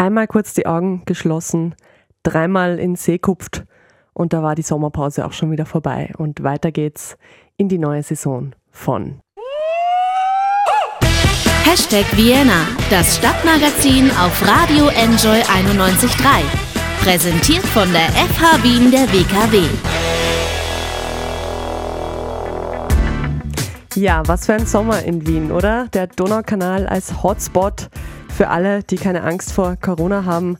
Einmal kurz die Augen geschlossen, dreimal in See kupft und da war die Sommerpause auch schon wieder vorbei. Und weiter geht's in die neue Saison von Hashtag Vienna, das Stadtmagazin auf Radio Enjoy 91.3. Präsentiert von der FH Wien der WKW. Ja, was für ein Sommer in Wien, oder? Der Donaukanal als Hotspot für alle, die keine Angst vor Corona haben.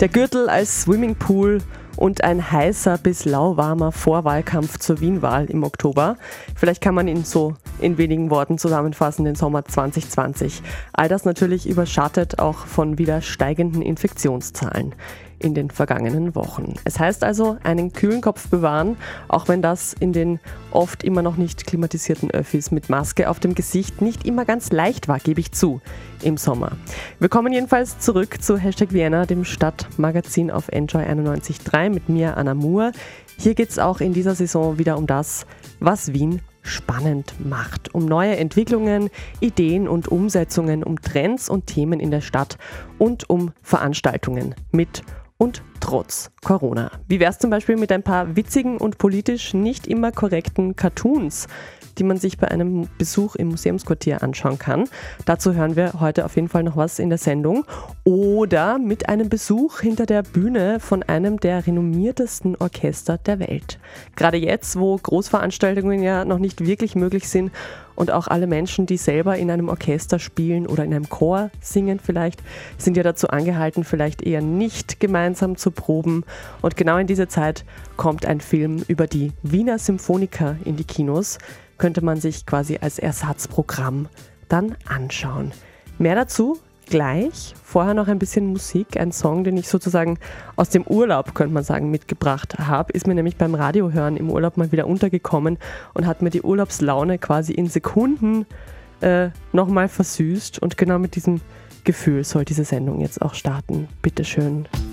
Der Gürtel als Swimmingpool und ein heißer bis lauwarmer Vorwahlkampf zur Wienwahl im Oktober. Vielleicht kann man ihn so in wenigen Worten zusammenfassen, den Sommer 2020. All das natürlich überschattet auch von wieder steigenden Infektionszahlen in den vergangenen Wochen. Es heißt also, einen kühlen Kopf bewahren, auch wenn das in den oft immer noch nicht klimatisierten Öffis mit Maske auf dem Gesicht nicht immer ganz leicht war, gebe ich zu, im Sommer. Wir kommen jedenfalls zurück zu Hashtag Vienna, dem Stadtmagazin auf Enjoy 91.3 mit mir, Anna Moore. Hier geht es auch in dieser Saison wieder um das, was Wien spannend macht, um neue Entwicklungen, Ideen und Umsetzungen, um Trends und Themen in der Stadt und um Veranstaltungen mit und trotz Corona. Wie wäre es zum Beispiel mit ein paar witzigen und politisch nicht immer korrekten Cartoons, die man sich bei einem Besuch im Museumsquartier anschauen kann? Dazu hören wir heute auf jeden Fall noch was in der Sendung. Oder mit einem Besuch hinter der Bühne von einem der renommiertesten Orchester der Welt. Gerade jetzt, wo Großveranstaltungen ja noch nicht wirklich möglich sind und auch alle Menschen, die selber in einem Orchester spielen oder in einem Chor singen vielleicht, sind ja dazu angehalten, vielleicht eher nicht gemeinsam zu proben. Und genau in diese Zeit kommt ein Film über die Wiener Symphoniker in die Kinos. Könnte man sich quasi als Ersatzprogramm dann anschauen. Mehr dazu gleich. Vorher noch ein bisschen Musik, ein Song, den ich sozusagen aus dem Urlaub, könnte man sagen, mitgebracht habe. Ist mir nämlich beim Radiohören im Urlaub mal wieder untergekommen und hat mir die Urlaubslaune quasi in Sekunden äh, nochmal versüßt. Und genau mit diesem Gefühl soll diese Sendung jetzt auch starten. Bitteschön. schön.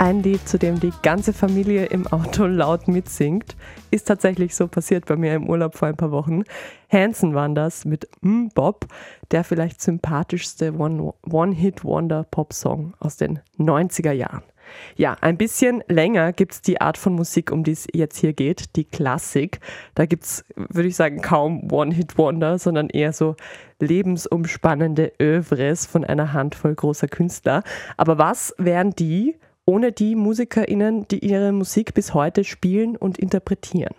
Ein Lied, zu dem die ganze Familie im Auto laut mitsingt. Ist tatsächlich so passiert bei mir im Urlaub vor ein paar Wochen. Hanson waren das mit mm Bob, der vielleicht sympathischste One-Hit-Wonder-Pop-Song aus den 90er Jahren. Ja, ein bisschen länger gibt es die Art von Musik, um die es jetzt hier geht, die Klassik. Da gibt es, würde ich sagen, kaum One-Hit-Wonder, sondern eher so lebensumspannende Övres von einer Handvoll großer Künstler. Aber was wären die ohne die MusikerInnen, die ihre Musik bis heute spielen und interpretieren.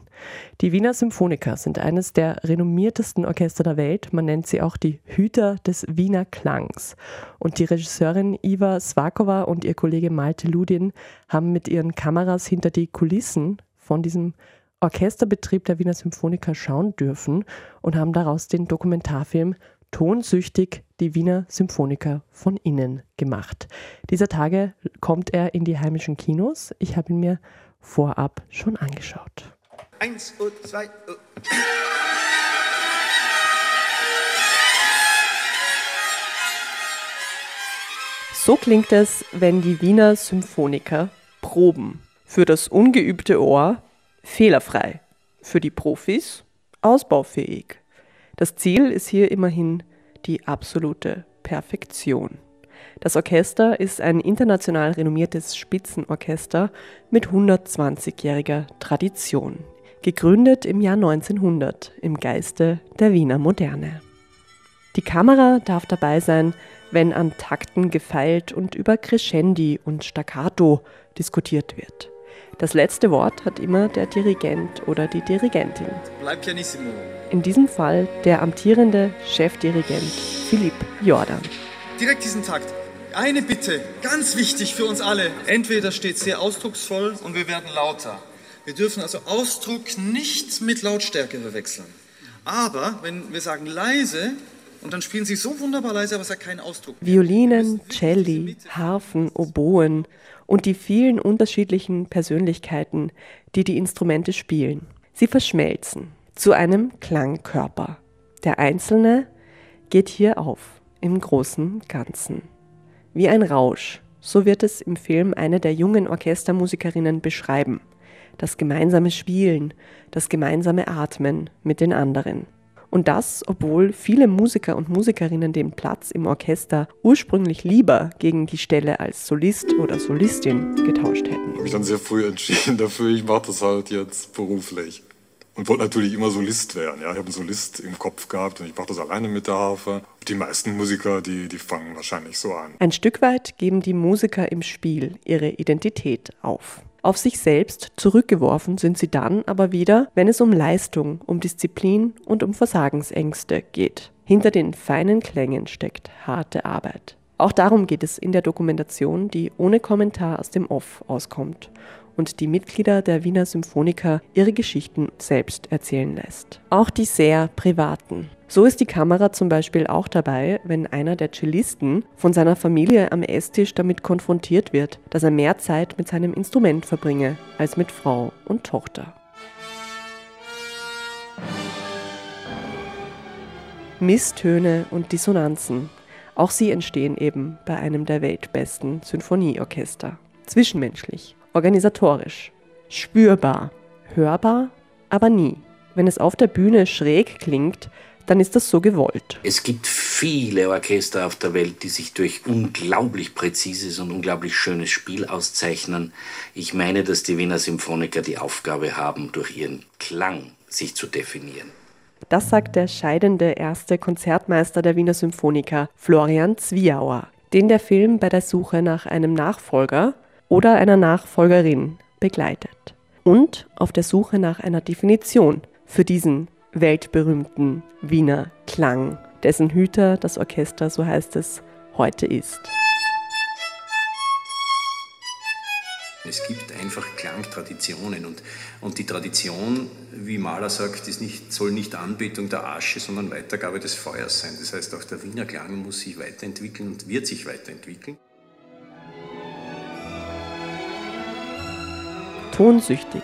Die Wiener Symphoniker sind eines der renommiertesten Orchester der Welt. Man nennt sie auch die Hüter des Wiener Klangs. Und die Regisseurin Iva Svakova und ihr Kollege Malte Ludin haben mit ihren Kameras hinter die Kulissen von diesem Orchesterbetrieb der Wiener Symphoniker schauen dürfen und haben daraus den Dokumentarfilm tonsüchtig die Wiener Symphoniker von innen gemacht. Dieser Tage kommt er in die heimischen Kinos. Ich habe ihn mir vorab schon angeschaut. Eins und zwei. Und so klingt es, wenn die Wiener Symphoniker proben. Für das ungeübte Ohr fehlerfrei, für die Profis ausbaufähig. Das Ziel ist hier immerhin die absolute Perfektion. Das Orchester ist ein international renommiertes Spitzenorchester mit 120-jähriger Tradition, gegründet im Jahr 1900 im Geiste der Wiener Moderne. Die Kamera darf dabei sein, wenn an Takten gefeilt und über Crescendi und Staccato diskutiert wird. Das letzte Wort hat immer der Dirigent oder die Dirigentin. Bleib pianissimo. In diesem Fall der amtierende Chefdirigent Philipp Jordan. Direkt diesen Takt. Eine Bitte, ganz wichtig für uns alle. Entweder steht sehr ausdrucksvoll und wir werden lauter. Wir dürfen also Ausdruck nicht mit Lautstärke verwechseln. Aber wenn wir sagen leise, und dann spielen sie so wunderbar leise, aber es hat keinen Ausdruck. Violinen, Celli, Harfen, Oboen und die vielen unterschiedlichen Persönlichkeiten, die die Instrumente spielen. Sie verschmelzen zu einem Klangkörper. Der Einzelne geht hier auf im großen Ganzen. Wie ein Rausch, so wird es im Film eine der jungen Orchestermusikerinnen beschreiben. das gemeinsame Spielen, das gemeinsame Atmen mit den anderen. Und das, obwohl viele Musiker und Musikerinnen den Platz im Orchester ursprünglich lieber gegen die Stelle als Solist oder Solistin getauscht hätten. Ich habe mich dann sehr früh entschieden dafür, ich mache das halt jetzt beruflich. Und wollte natürlich immer Solist werden. Ja. Ich habe einen Solist im Kopf gehabt und ich mache das alleine mit der Harfe. Die meisten Musiker, die, die fangen wahrscheinlich so an. Ein Stück weit geben die Musiker im Spiel ihre Identität auf. Auf sich selbst zurückgeworfen sind sie dann aber wieder, wenn es um Leistung, um Disziplin und um Versagensängste geht. Hinter den feinen Klängen steckt harte Arbeit. Auch darum geht es in der Dokumentation, die ohne Kommentar aus dem Off auskommt und die Mitglieder der Wiener Symphoniker ihre Geschichten selbst erzählen lässt. Auch die sehr privaten. So ist die Kamera zum Beispiel auch dabei, wenn einer der Cellisten von seiner Familie am Esstisch damit konfrontiert wird, dass er mehr Zeit mit seinem Instrument verbringe als mit Frau und Tochter. Misstöne und Dissonanzen. Auch sie entstehen eben bei einem der weltbesten Sinfonieorchester. Zwischenmenschlich, organisatorisch, spürbar, hörbar, aber nie. Wenn es auf der Bühne schräg klingt, dann ist das so gewollt. Es gibt viele Orchester auf der Welt, die sich durch unglaublich präzises und unglaublich schönes Spiel auszeichnen. Ich meine, dass die Wiener Symphoniker die Aufgabe haben, durch ihren Klang sich zu definieren. Das sagt der scheidende erste Konzertmeister der Wiener Symphoniker, Florian Zwiauer, den der Film bei der Suche nach einem Nachfolger oder einer Nachfolgerin begleitet. Und auf der Suche nach einer Definition für diesen weltberühmten Wiener Klang, dessen Hüter das Orchester, so heißt es, heute ist. Es gibt einfach Klangtraditionen und, und die Tradition, wie Mahler sagt, ist nicht, soll nicht Anbetung der Asche, sondern Weitergabe des Feuers sein. Das heißt, auch der Wiener Klang muss sich weiterentwickeln und wird sich weiterentwickeln. Tonsüchtig,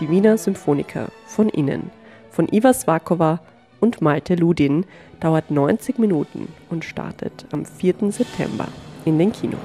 die Wiener Symphoniker von innen von Iva Svakova und Malte Ludin dauert 90 Minuten und startet am 4. September in den Kinos.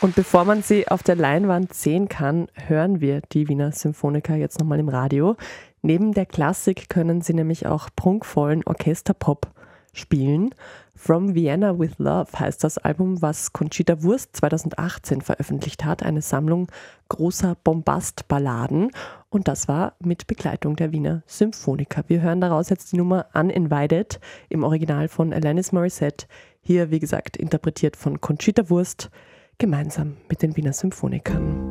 Und bevor man sie auf der Leinwand sehen kann, hören wir die Wiener Symphoniker jetzt nochmal im Radio. Neben der Klassik können sie nämlich auch prunkvollen Orchesterpop spielen. From Vienna with Love heißt das Album, was Conchita Wurst 2018 veröffentlicht hat, eine Sammlung großer Bombastballaden. Und das war mit Begleitung der Wiener Symphoniker. Wir hören daraus jetzt die Nummer Uninvited im Original von Alanis Morissette. Hier, wie gesagt, interpretiert von Conchita Wurst, gemeinsam mit den Wiener Symphonikern.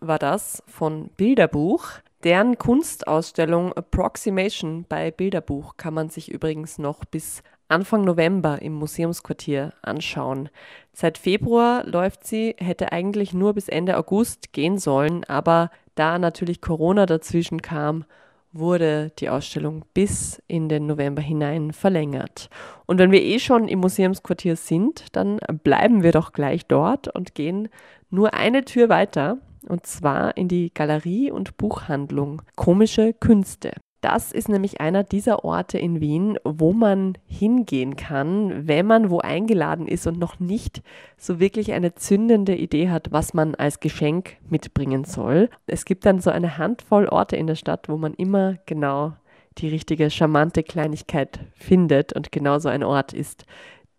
War das von Bilderbuch. Deren Kunstausstellung Approximation bei Bilderbuch kann man sich übrigens noch bis Anfang November im Museumsquartier anschauen. Seit Februar läuft sie, hätte eigentlich nur bis Ende August gehen sollen, aber da natürlich Corona dazwischen kam, wurde die Ausstellung bis in den November hinein verlängert. Und wenn wir eh schon im Museumsquartier sind, dann bleiben wir doch gleich dort und gehen nur eine Tür weiter, und zwar in die Galerie und Buchhandlung Komische Künste. Das ist nämlich einer dieser Orte in Wien, wo man hingehen kann, wenn man wo eingeladen ist und noch nicht so wirklich eine zündende Idee hat, was man als Geschenk mitbringen soll. Es gibt dann so eine Handvoll Orte in der Stadt, wo man immer genau die richtige charmante Kleinigkeit findet und genau so ein Ort ist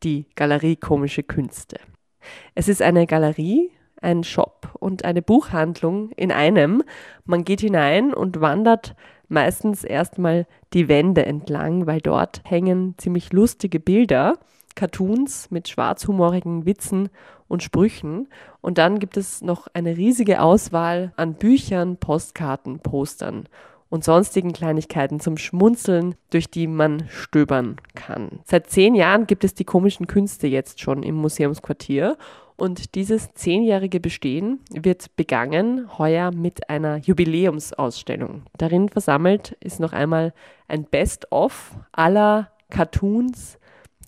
die Galerie Komische Künste. Es ist eine Galerie, ein Shop und eine Buchhandlung in einem. Man geht hinein und wandert meistens erstmal die Wände entlang, weil dort hängen ziemlich lustige Bilder, Cartoons mit schwarzhumorigen Witzen und Sprüchen. Und dann gibt es noch eine riesige Auswahl an Büchern, Postkarten, Postern und sonstigen Kleinigkeiten zum Schmunzeln, durch die man stöbern kann. Seit zehn Jahren gibt es die komischen Künste jetzt schon im Museumsquartier und dieses zehnjährige Bestehen wird begangen heuer mit einer Jubiläumsausstellung. Darin versammelt ist noch einmal ein Best-of aller Cartoons,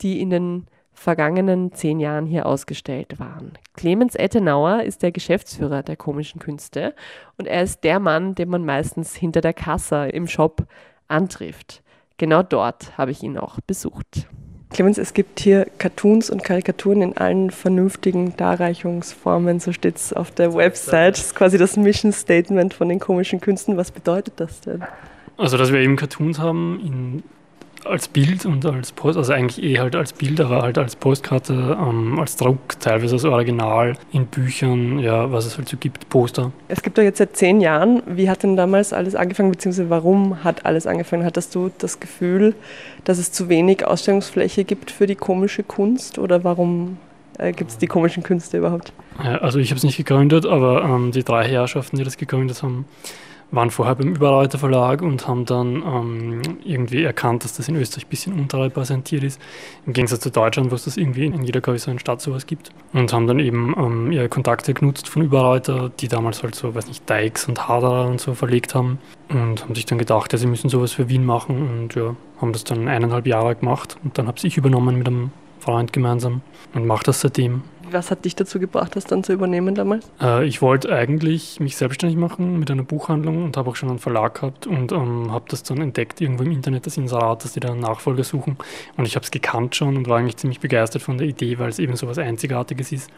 die in den vergangenen zehn Jahren hier ausgestellt waren. Clemens Ettenauer ist der Geschäftsführer der komischen Künste und er ist der Mann, den man meistens hinter der Kasse im Shop antrifft. Genau dort habe ich ihn auch besucht. Clemens, es gibt hier Cartoons und Karikaturen in allen vernünftigen Darreichungsformen, so steht es auf der Website. Das ist quasi das Mission Statement von den komischen Künsten. Was bedeutet das denn? Also, dass wir eben Cartoons haben in als Bild und als Post, also eigentlich eh halt als Bild, aber halt als Postkarte, ähm, als Druck, teilweise als Original, in Büchern, ja, was es halt so gibt, Poster. Es gibt doch jetzt seit zehn Jahren. Wie hat denn damals alles angefangen, beziehungsweise warum hat alles angefangen? Hattest du das Gefühl, dass es zu wenig Ausstellungsfläche gibt für die komische Kunst oder warum äh, gibt es die komischen Künste überhaupt? Ja, also ich habe es nicht gegründet, aber ähm, die drei Herrschaften, die das gegründet haben, waren vorher beim Überreiter Verlag und haben dann ähm, irgendwie erkannt, dass das in Österreich ein bisschen unterrepräsentiert ist, im Gegensatz zu Deutschland, wo es das irgendwie in jeder größeren Stadt sowas gibt. Und haben dann eben ähm, ihre Kontakte genutzt von Überreiter, die damals halt so, weiß nicht, Dykes und Haderer und so verlegt haben und haben sich dann gedacht, ja, sie müssen sowas für Wien machen und ja, haben das dann eineinhalb Jahre gemacht und dann habe ich übernommen mit einem Freund gemeinsam und mache das seitdem. Was hat dich dazu gebracht, das dann zu übernehmen damals? Äh, ich wollte eigentlich mich selbstständig machen mit einer Buchhandlung und habe auch schon einen Verlag gehabt und ähm, habe das dann entdeckt irgendwo im Internet, das Inserat, dass die da einen Nachfolger suchen. Und ich habe es gekannt schon und war eigentlich ziemlich begeistert von der Idee, weil es eben so was Einzigartiges ist.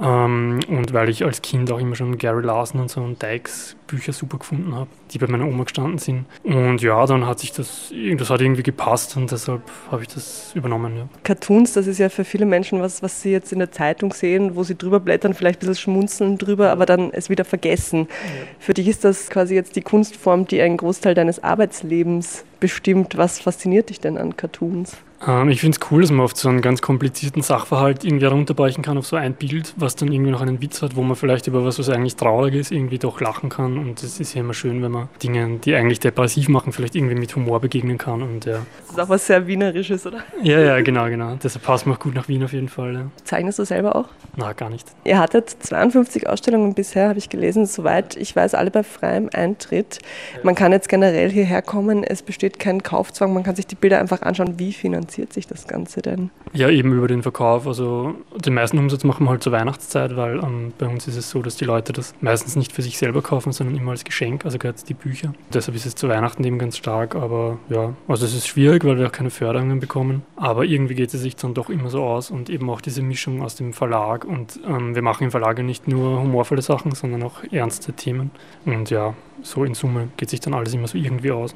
Ähm, und weil ich als Kind auch immer schon Gary Larson und so und Dykes Bücher super gefunden habe, die bei meiner Oma gestanden sind. Und ja, dann hat sich das, das hat irgendwie gepasst und deshalb habe ich das übernommen. Ja. Cartoons, das ist ja für viele Menschen was, was sie jetzt in der Zeitung sehen, wo sie drüber blättern, vielleicht ein bisschen schmunzeln drüber, aber dann es wieder vergessen. Ja. Für dich ist das quasi jetzt die Kunstform, die einen Großteil deines Arbeitslebens bestimmt. Was fasziniert dich denn an Cartoons? Ähm, ich finde es cool, dass man oft so einen ganz komplizierten Sachverhalt irgendwie runterbrechen kann auf so ein Bild, was dann irgendwie noch einen Witz hat, wo man vielleicht über was, was eigentlich traurig ist, irgendwie doch lachen kann. Und es ist ja immer schön, wenn man Dinge, die eigentlich depressiv machen, vielleicht irgendwie mit Humor begegnen kann. Und, ja. Das ist auch was sehr Wienerisches, oder? Ja, ja, genau, genau. Deshalb passt man auch gut nach Wien auf jeden Fall. Ja. Zeichnest du selber auch? Na, gar nicht. Ihr hattet 52 Ausstellungen bisher, habe ich gelesen, soweit ich weiß, alle bei freiem Eintritt. Man kann jetzt generell hierher kommen, es besteht kein Kaufzwang, man kann sich die Bilder einfach anschauen. Wie finanziert sich das Ganze denn? Ja, eben über den Verkauf. Also den meisten Umsatz machen wir halt zur Weihnachtszeit, weil ähm, bei uns ist es so, dass die Leute das meistens nicht für sich selber kaufen, sondern immer als Geschenk, also gerade die Bücher. Deshalb ist es zu Weihnachten eben ganz stark, aber ja, also es ist schwierig, weil wir auch keine Förderungen bekommen. Aber irgendwie geht es sich dann doch immer so aus und eben auch diese Mischung aus dem Verlag und ähm, wir machen im Verlag ja nicht nur humorvolle Sachen, sondern auch ernste Themen. Und ja, so in Summe geht sich dann alles immer so irgendwie aus.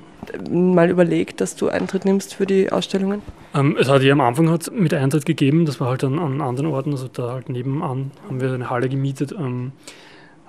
Mal überlegt, dass du Eintritt nimmst für die Ausstellungen? Ähm, es hat ja am Anfang hat mit Eintritt gegeben, das war halt dann an anderen Orten, also da halt nebenan haben wir eine Halle gemietet. Ähm,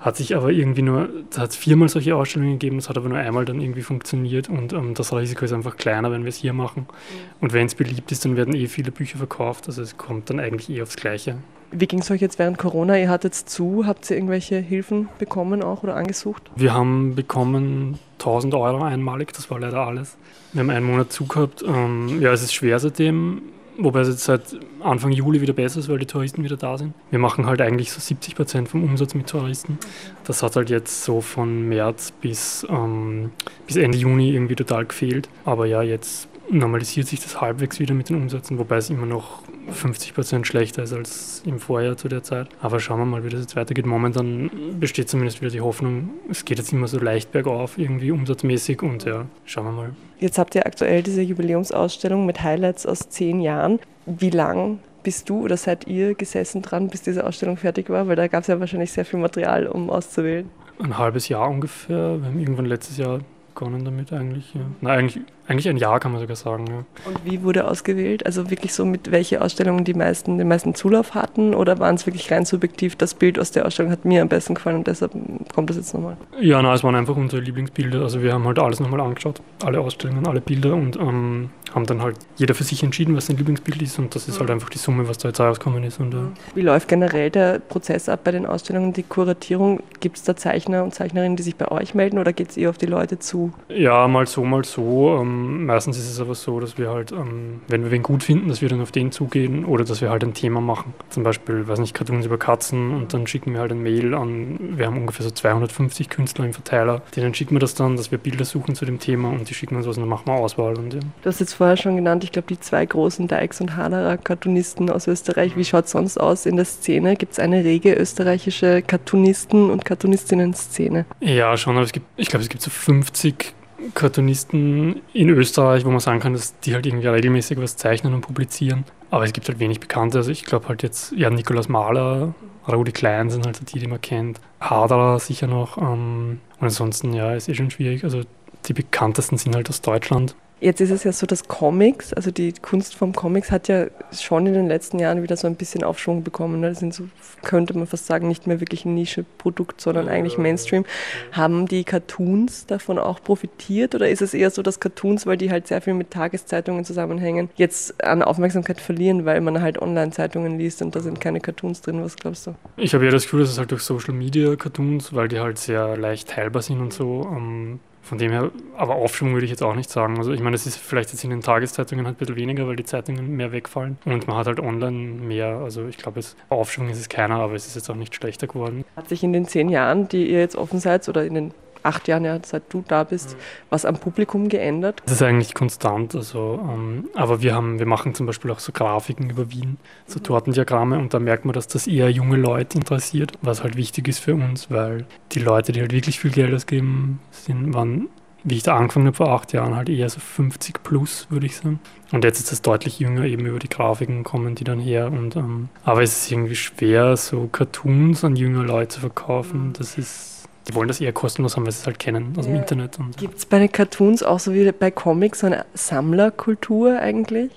hat sich aber irgendwie nur, da hat es viermal solche Ausstellungen gegeben, das hat aber nur einmal dann irgendwie funktioniert und ähm, das Risiko ist einfach kleiner, wenn wir es hier machen. Mhm. Und wenn es beliebt ist, dann werden eh viele Bücher verkauft, also es kommt dann eigentlich eh aufs Gleiche. Wie ging es euch jetzt während Corona? Ihr hattet zu, habt ihr irgendwelche Hilfen bekommen auch oder angesucht? Wir haben bekommen 1000 Euro einmalig, das war leider alles. Wir haben einen Monat zu gehabt. Ähm, ja, es ist schwer seitdem, wobei es jetzt seit Anfang Juli wieder besser ist, weil die Touristen wieder da sind. Wir machen halt eigentlich so 70 Prozent vom Umsatz mit Touristen. Das hat halt jetzt so von März bis, ähm, bis Ende Juni irgendwie total gefehlt. Aber ja, jetzt normalisiert sich das halbwegs wieder mit den Umsätzen, wobei es immer noch 50 Prozent schlechter ist als im Vorjahr zu der Zeit. Aber schauen wir mal, wie das jetzt weitergeht. Momentan besteht zumindest wieder die Hoffnung, es geht jetzt immer so leicht bergauf, irgendwie umsatzmäßig und ja, schauen wir mal. Jetzt habt ihr aktuell diese Jubiläumsausstellung mit Highlights aus zehn Jahren. Wie lang bist du oder seid ihr gesessen dran, bis diese Ausstellung fertig war? Weil da gab es ja wahrscheinlich sehr viel Material, um auszuwählen. Ein halbes Jahr ungefähr. Wir haben irgendwann letztes Jahr begonnen damit eigentlich. Ja. Na, eigentlich Eigentlich ein Jahr kann man sogar sagen. Ja. Und wie wurde ausgewählt? Also wirklich so mit welche Ausstellungen die meisten, den meisten Zulauf hatten oder waren es wirklich rein subjektiv, das Bild aus der Ausstellung hat mir am besten gefallen und deshalb kommt das jetzt nochmal? Ja, nein, es waren einfach unsere Lieblingsbilder. Also wir haben halt alles nochmal angeschaut, alle Ausstellungen, alle Bilder und ähm, haben dann halt jeder für sich entschieden, was sein Lieblingsbild ist und das ist halt einfach die Summe, was da jetzt rausgekommen ist. Und, äh Wie läuft generell der Prozess ab bei den Ausstellungen, die Kuratierung? Gibt es da Zeichner und Zeichnerinnen, die sich bei euch melden oder geht es eher auf die Leute zu? Ja, mal so, mal so. Ähm, meistens ist es aber so, dass wir halt, ähm, wenn wir wen gut finden, dass wir dann auf den zugehen oder dass wir halt ein Thema machen. Zum Beispiel, weiß nicht, Cartoons über Katzen und dann schicken wir halt ein Mail an, wir haben ungefähr so 250 Künstler im Verteiler, denen schicken wir das dann, dass wir Bilder suchen zu dem Thema und die schicken uns was und dann machen wir Auswahl. Und, ja. Du hast jetzt vorher schon genannt, ich glaube, die zwei großen Dykes und Haderer Cartoonisten aus Österreich. Wie schaut es sonst aus in der Szene? Gibt es eine rege österreichische Cartoonisten- und Cartoonistinnen-Szene? Ja, schon, aber es gibt, ich glaube, es gibt so 50 Cartoonisten in Österreich, wo man sagen kann, dass die halt irgendwie regelmäßig was zeichnen und publizieren. Aber es gibt halt wenig Bekannte. Also ich glaube halt jetzt, ja, Nikolaus Mahler, Rudi Klein sind halt die, die man kennt. Haderer sicher noch. Ähm, und ansonsten, ja, ist eh schon schwierig. Also die bekanntesten sind halt aus Deutschland. Jetzt ist es ja so, dass Comics, also die Kunst vom Comics hat ja schon in den letzten Jahren wieder so ein bisschen Aufschwung bekommen. Ne? Das sind so, könnte man fast sagen, nicht mehr wirklich ein Nische-Produkt, sondern eigentlich Mainstream. Haben die Cartoons davon auch profitiert oder ist es eher so, dass Cartoons, weil die halt sehr viel mit Tageszeitungen zusammenhängen, jetzt an Aufmerksamkeit verlieren, weil man halt Online-Zeitungen liest und da sind keine Cartoons drin? Was glaubst du? Ich habe ja das Gefühl, dass es halt durch Social Media Cartoons, weil die halt sehr leicht teilbar sind und so, ähm, von dem her, aber Aufschwung würde ich jetzt auch nicht sagen. Also ich meine, es ist vielleicht jetzt in den Tageszeitungen halt ein bisschen weniger, weil die Zeitungen mehr wegfallen und man hat halt online mehr. Also ich glaube, Aufschwung ist es keiner, aber es ist jetzt auch nicht schlechter geworden. Hat sich in den zehn Jahren, die ihr jetzt offen seid, oder in den acht Jahren, ja, seit du da bist, was am Publikum geändert? Das ist eigentlich konstant. Also, ähm, aber wir haben, wir machen zum Beispiel auch so Grafiken über Wien, so Tortendiagramme und da merkt man, dass das eher junge Leute interessiert, was halt wichtig ist für uns, weil die Leute, die halt wirklich viel Geld ausgeben, sind, waren wie ich da angefangen habe vor acht Jahren, halt eher so 50 plus, würde ich sagen. Und jetzt ist es deutlich jünger, eben über die Grafiken kommen die dann her. Und, ähm, aber es ist irgendwie schwer, so Cartoons an junge Leute zu verkaufen. Das ist die wollen das eher kostenlos haben, weil sie es halt kennen aus ja. dem Internet. Gibt es bei den Cartoons auch so wie bei Comics so eine Sammlerkultur eigentlich?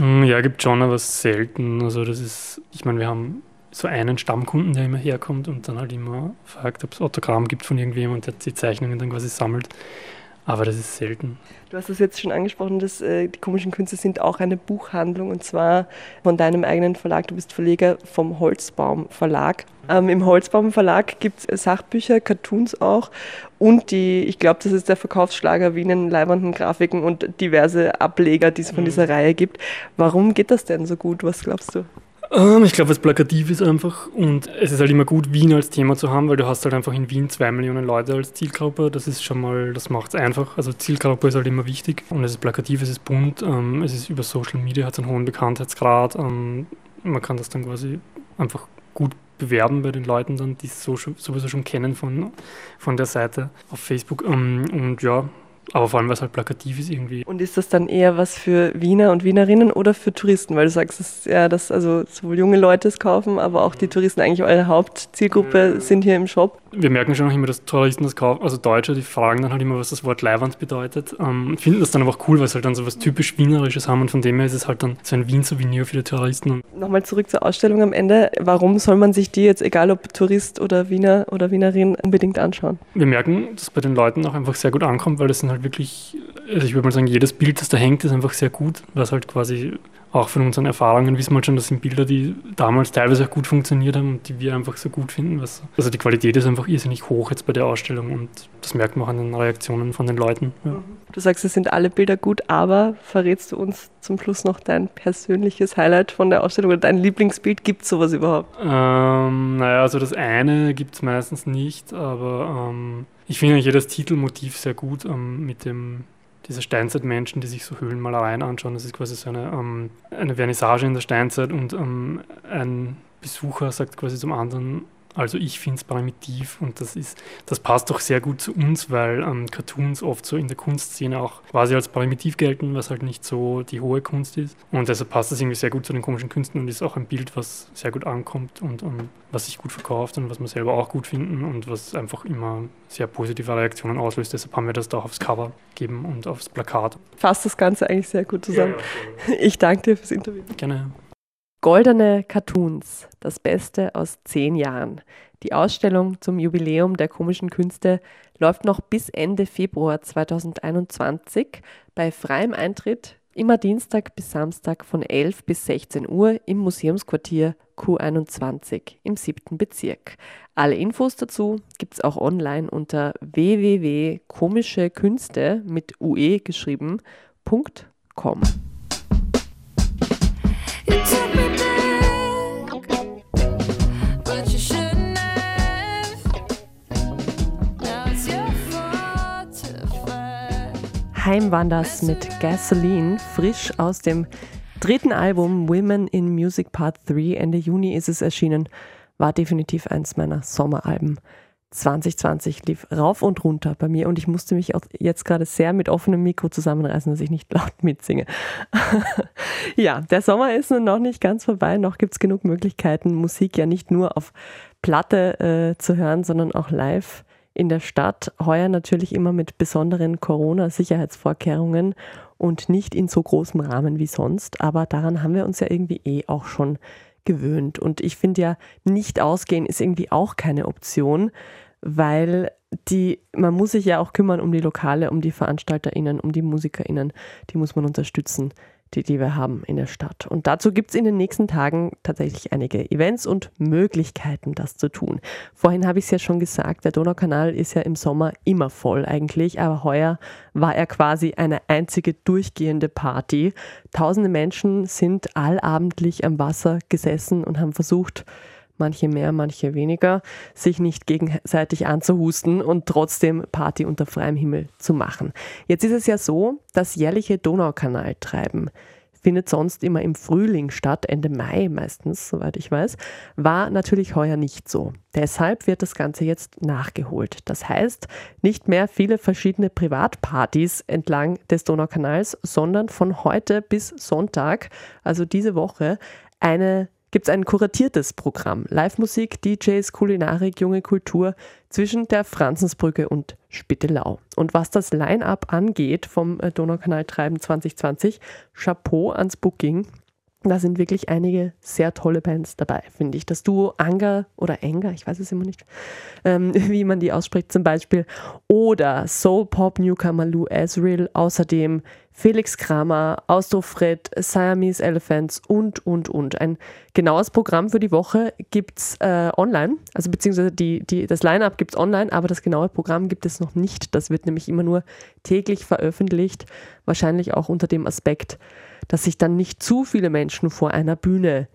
Mm, ja, gibt schon, aber selten. Also das ist, ich meine, wir haben so einen Stammkunden, der immer herkommt und dann halt immer fragt, ob es Autogramm gibt von irgendjemandem, der die Zeichnungen dann quasi sammelt. Aber das ist selten. Du hast es jetzt schon angesprochen, dass äh, die komischen Künste sind auch eine Buchhandlung und zwar von deinem eigenen Verlag. Du bist Verleger vom Holzbaum Verlag. Ähm, Im Holzbaum Verlag gibt es Sachbücher, Cartoons auch und die, ich glaube, das ist der Verkaufsschlager Wien, leibenden Grafiken und diverse Ableger, die es von mhm. dieser Reihe gibt. Warum geht das denn so gut? Was glaubst du? Ähm, ich glaube, es plakativ ist einfach und es ist halt immer gut, Wien als Thema zu haben, weil du hast halt einfach in Wien zwei Millionen Leute als Zielgruppe. Das ist schon mal, das macht es einfach. Also Zielgruppe ist halt immer wichtig und es ist plakativ, es ist bunt, ähm, es ist über Social Media, hat einen hohen Bekanntheitsgrad. Ähm, man kann das dann quasi einfach gut bewerben bei den Leuten dann, die es so, sowieso schon kennen von, von der Seite auf Facebook. und ja, aber vor allem, was halt plakativ ist irgendwie. Und ist das dann eher was für Wiener und Wienerinnen oder für Touristen? Weil du sagst, dass, ja, dass also sowohl junge Leute es kaufen, aber auch die Touristen eigentlich eure Hauptzielgruppe sind hier im Shop. Wir merken schon auch immer, dass Touristen das kaufen, also Deutsche, die fragen dann halt immer, was das Wort Leihwand bedeutet. Ähm, finden das dann aber auch cool, weil es halt dann so was typisch Wienerisches haben und von dem her ist es halt dann so ein Wien-Souvenir für die Touristen. Nochmal zurück zur Ausstellung am Ende. Warum soll man sich die jetzt, egal ob Tourist oder Wiener oder Wienerin, unbedingt anschauen? Wir merken, dass bei den Leuten auch einfach sehr gut ankommt, weil das sind halt wirklich, also ich würde mal sagen, jedes Bild, das da hängt, ist einfach sehr gut, was halt quasi auch von unseren Erfahrungen wissen wir schon, das sind Bilder, die damals teilweise auch gut funktioniert haben und die wir einfach so gut finden. Was, also die Qualität ist einfach irrsinnig hoch jetzt bei der Ausstellung und das merkt man auch an den Reaktionen von den Leuten. Ja. Du sagst, es sind alle Bilder gut, aber verrätst du uns zum Schluss noch dein persönliches Highlight von der Ausstellung oder dein Lieblingsbild? Gibt es sowas überhaupt? Ähm, naja, also das eine gibt es meistens nicht, aber ähm, ich finde eigentlich das Titelmotiv sehr gut ähm, mit dem diese Steinzeitmenschen, die sich so Höhlenmalereien anschauen. Das ist quasi so eine, ähm, eine Vernissage in der Steinzeit und ähm, ein Besucher sagt quasi zum anderen, Also ich finde es primitiv und das ist, das passt doch sehr gut zu uns, weil ähm, Cartoons oft so in der Kunstszene auch quasi als primitiv gelten, was halt nicht so die hohe Kunst ist. Und deshalb passt das irgendwie sehr gut zu den komischen Künsten und ist auch ein Bild, was sehr gut ankommt und, und was sich gut verkauft und was wir selber auch gut finden und was einfach immer sehr positive Reaktionen auslöst. Deshalb haben wir das da auch aufs Cover gegeben und aufs Plakat. Fasst das Ganze eigentlich sehr gut zusammen. Ja, ja, ich danke dir fürs Interview. Gerne. Goldene Cartoons, das Beste aus zehn Jahren. Die Ausstellung zum Jubiläum der komischen Künste läuft noch bis Ende Februar 2021 bei freiem Eintritt immer Dienstag bis Samstag von 11 bis 16 Uhr im Museumsquartier Q21 im siebten Bezirk. Alle Infos dazu gibt es auch online unter www.komischekünste mit ue geschrieben.com. Heimwanders mit Gasoline, frisch aus dem dritten Album Women in Music Part 3. Ende Juni ist es erschienen. War definitiv eins meiner Sommeralben. 2020 lief rauf und runter bei mir und ich musste mich auch jetzt gerade sehr mit offenem Mikro zusammenreißen, dass ich nicht laut mitsinge. ja, der Sommer ist noch nicht ganz vorbei, noch gibt es genug Möglichkeiten, Musik ja nicht nur auf Platte äh, zu hören, sondern auch live in der Stadt. Heuer natürlich immer mit besonderen Corona-Sicherheitsvorkehrungen und nicht in so großem Rahmen wie sonst, aber daran haben wir uns ja irgendwie eh auch schon gewöhnt. Und ich finde ja, nicht ausgehen ist irgendwie auch keine Option, weil die, man muss sich ja auch kümmern um die Lokale, um die VeranstalterInnen, um die MusikerInnen, die muss man unterstützen die, die wir haben in der Stadt. Und dazu gibt es in den nächsten Tagen tatsächlich einige Events und Möglichkeiten, das zu tun. Vorhin habe ich es ja schon gesagt, der Donaukanal ist ja im Sommer immer voll eigentlich, aber heuer war er quasi eine einzige durchgehende Party. Tausende Menschen sind allabendlich am Wasser gesessen und haben versucht, manche mehr, manche weniger, sich nicht gegenseitig anzuhusten und trotzdem Party unter freiem Himmel zu machen. Jetzt ist es ja so, das jährliche Donaukanaltreiben findet sonst immer im Frühling statt, Ende Mai meistens, soweit ich weiß, war natürlich heuer nicht so. Deshalb wird das Ganze jetzt nachgeholt. Das heißt, nicht mehr viele verschiedene Privatpartys entlang des Donaukanals, sondern von heute bis Sonntag, also diese Woche, eine gibt es ein kuratiertes Programm. Live-Musik, DJs, Kulinarik, junge Kultur zwischen der Franzensbrücke und Spittelau. Und was das Line-Up angeht vom äh, Donaukanal Treiben 2020, Chapeau ans Booking. Da sind wirklich einige sehr tolle Bands dabei, finde ich. Das Duo Anger oder Enger, ich weiß es immer nicht, ähm, wie man die ausspricht zum Beispiel. Oder Soul Pop Newcomer Lou Ezreal. Außerdem Felix Kramer, Austrofred, Siamese Elephants und, und, und. Ein genaues Programm für die Woche gibt es äh, online, also beziehungsweise die, die, das Line-Up gibt es online, aber das genaue Programm gibt es noch nicht. Das wird nämlich immer nur täglich veröffentlicht, wahrscheinlich auch unter dem Aspekt, dass sich dann nicht zu viele Menschen vor einer Bühne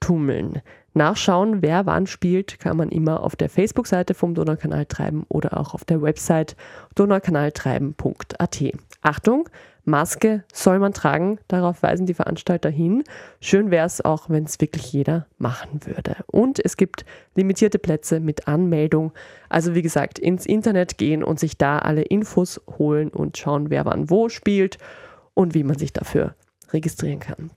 tummeln. Nachschauen, wer wann spielt, kann man immer auf der Facebook-Seite vom Donaukanal treiben oder auch auf der Website donaukanaltreiben.at. Achtung, Maske soll man tragen, darauf weisen die Veranstalter hin. Schön wäre es auch, wenn es wirklich jeder machen würde. Und es gibt limitierte Plätze mit Anmeldung. Also wie gesagt, ins Internet gehen und sich da alle Infos holen und schauen, wer wann wo spielt und wie man sich dafür registrieren kann.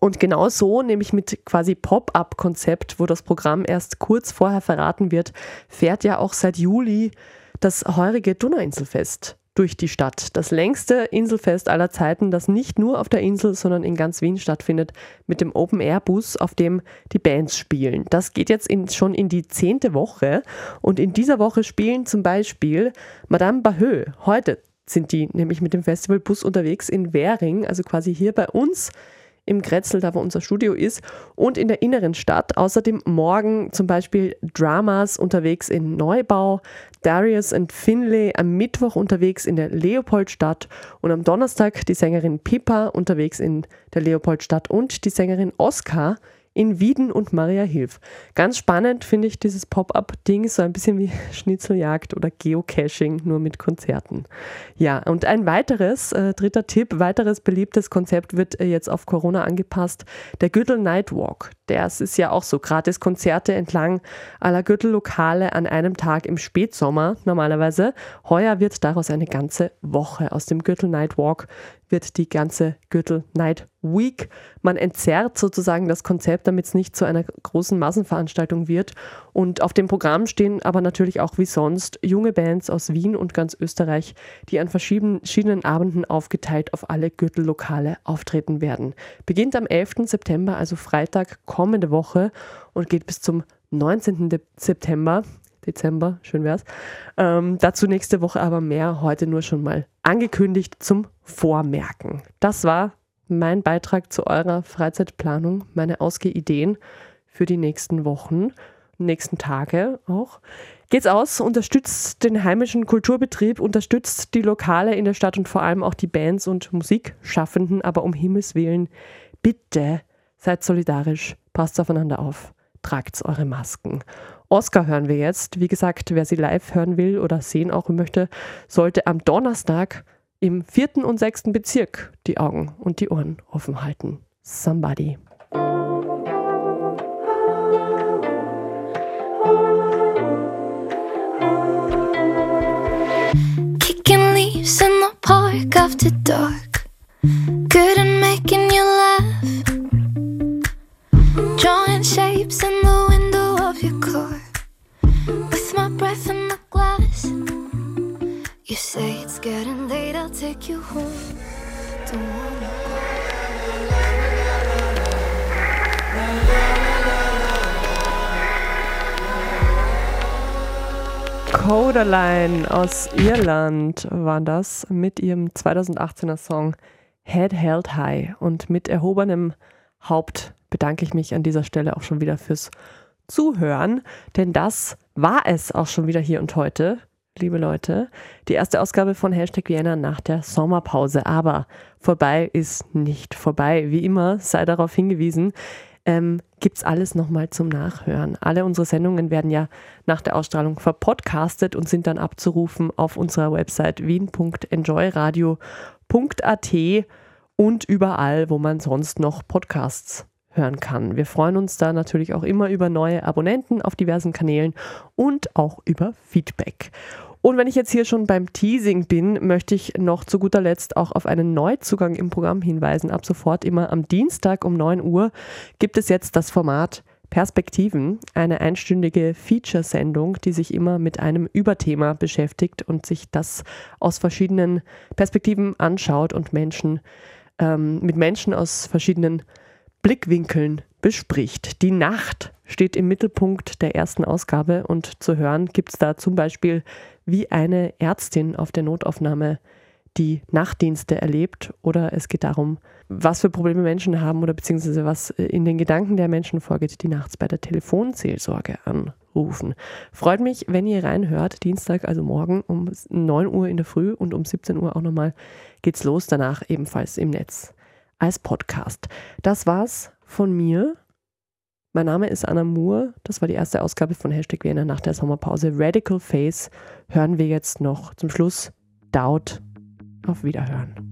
Und genau so, nämlich mit quasi Pop-up-Konzept, wo das Programm erst kurz vorher verraten wird, fährt ja auch seit Juli das heurige Donauinselfest durch die Stadt. Das längste Inselfest aller Zeiten, das nicht nur auf der Insel, sondern in ganz Wien stattfindet, mit dem Open-Air-Bus, auf dem die Bands spielen. Das geht jetzt in, schon in die zehnte Woche und in dieser Woche spielen zum Beispiel Madame Bahö. Heute sind die nämlich mit dem Festivalbus unterwegs in Währing, also quasi hier bei uns im Grätzl, da wo unser Studio ist, und in der inneren Stadt. Außerdem morgen zum Beispiel Dramas unterwegs in Neubau, Darius und Finlay am Mittwoch unterwegs in der Leopoldstadt und am Donnerstag die Sängerin Pippa unterwegs in der Leopoldstadt und die Sängerin Oskar in Wieden und Maria Hilf. Ganz spannend finde ich dieses Pop-up-Ding, so ein bisschen wie Schnitzeljagd oder Geocaching, nur mit Konzerten. Ja, und ein weiteres, äh, dritter Tipp, weiteres beliebtes Konzept wird äh, jetzt auf Corona angepasst, der Gürtel Nightwalk. Das ist ja auch so, gratis Konzerte entlang aller Gürtellokale an einem Tag im Spätsommer normalerweise. Heuer wird daraus eine ganze Woche. Aus dem Gürtel Nightwalk wird die ganze Gürtel Night Week. Man entzerrt sozusagen das Konzept, damit es nicht zu einer großen Massenveranstaltung wird. Und auf dem Programm stehen aber natürlich auch wie sonst junge Bands aus Wien und ganz Österreich, die an verschiedenen Abenden aufgeteilt auf alle Gürtellokale auftreten werden. Beginnt am 11. September, also Freitag kommende Woche und geht bis zum 19. September. Dezember, schön wär's. Ähm, dazu nächste Woche aber mehr, heute nur schon mal angekündigt zum Vormerken. Das war mein Beitrag zu eurer Freizeitplanung, meine Ausgehideen für die nächsten Wochen, nächsten Tage auch. Geht's aus, unterstützt den heimischen Kulturbetrieb, unterstützt die Lokale in der Stadt und vor allem auch die Bands und Musikschaffenden, aber um Himmels Willen, bitte seid solidarisch, passt aufeinander auf, tragt eure Masken. Oscar hören wir jetzt. Wie gesagt, wer sie live hören will oder sehen auch möchte, sollte am Donnerstag im vierten und sechsten Bezirk die Augen und die Ohren offen halten. Somebody. Kicking leaves in the park after dark. Good at making you laugh. Drawing shapes in the breath in the glass. You say it's getting late, I'll take you home. Don't wanna Codaline aus Irland waren das mit ihrem 2018er Song Head Held High. Und mit erhobenem Haupt bedanke ich mich an dieser Stelle auch schon wieder fürs Zuhören, denn das war es auch schon wieder hier und heute, liebe Leute. Die erste Ausgabe von Hashtag Vienna nach der Sommerpause. Aber vorbei ist nicht vorbei. Wie immer sei darauf hingewiesen, ähm, gibt es alles nochmal zum Nachhören. Alle unsere Sendungen werden ja nach der Ausstrahlung verpodcastet und sind dann abzurufen auf unserer Website wien.enjoyradio.at und überall, wo man sonst noch Podcasts hören kann. Wir freuen uns da natürlich auch immer über neue Abonnenten auf diversen Kanälen und auch über Feedback. Und wenn ich jetzt hier schon beim Teasing bin, möchte ich noch zu guter Letzt auch auf einen Neuzugang im Programm hinweisen. Ab sofort immer am Dienstag um 9 Uhr gibt es jetzt das Format Perspektiven, eine einstündige Feature-Sendung, die sich immer mit einem Überthema beschäftigt und sich das aus verschiedenen Perspektiven anschaut und Menschen ähm, mit Menschen aus verschiedenen Blickwinkeln bespricht. Die Nacht steht im Mittelpunkt der ersten Ausgabe und zu hören gibt es da zum Beispiel, wie eine Ärztin auf der Notaufnahme die Nachtdienste erlebt oder es geht darum, was für Probleme Menschen haben oder beziehungsweise was in den Gedanken der Menschen vorgeht, die nachts bei der Telefonseelsorge anrufen. Freut mich, wenn ihr reinhört, Dienstag, also morgen um 9 Uhr in der Früh und um 17 Uhr auch nochmal geht's los, danach ebenfalls im Netz als Podcast. Das war's von mir. Mein Name ist Anna Moore. Das war die erste Ausgabe von Hashtag Vienna nach der Sommerpause. Radical Face hören wir jetzt noch zum Schluss. Doubt. Auf Wiederhören.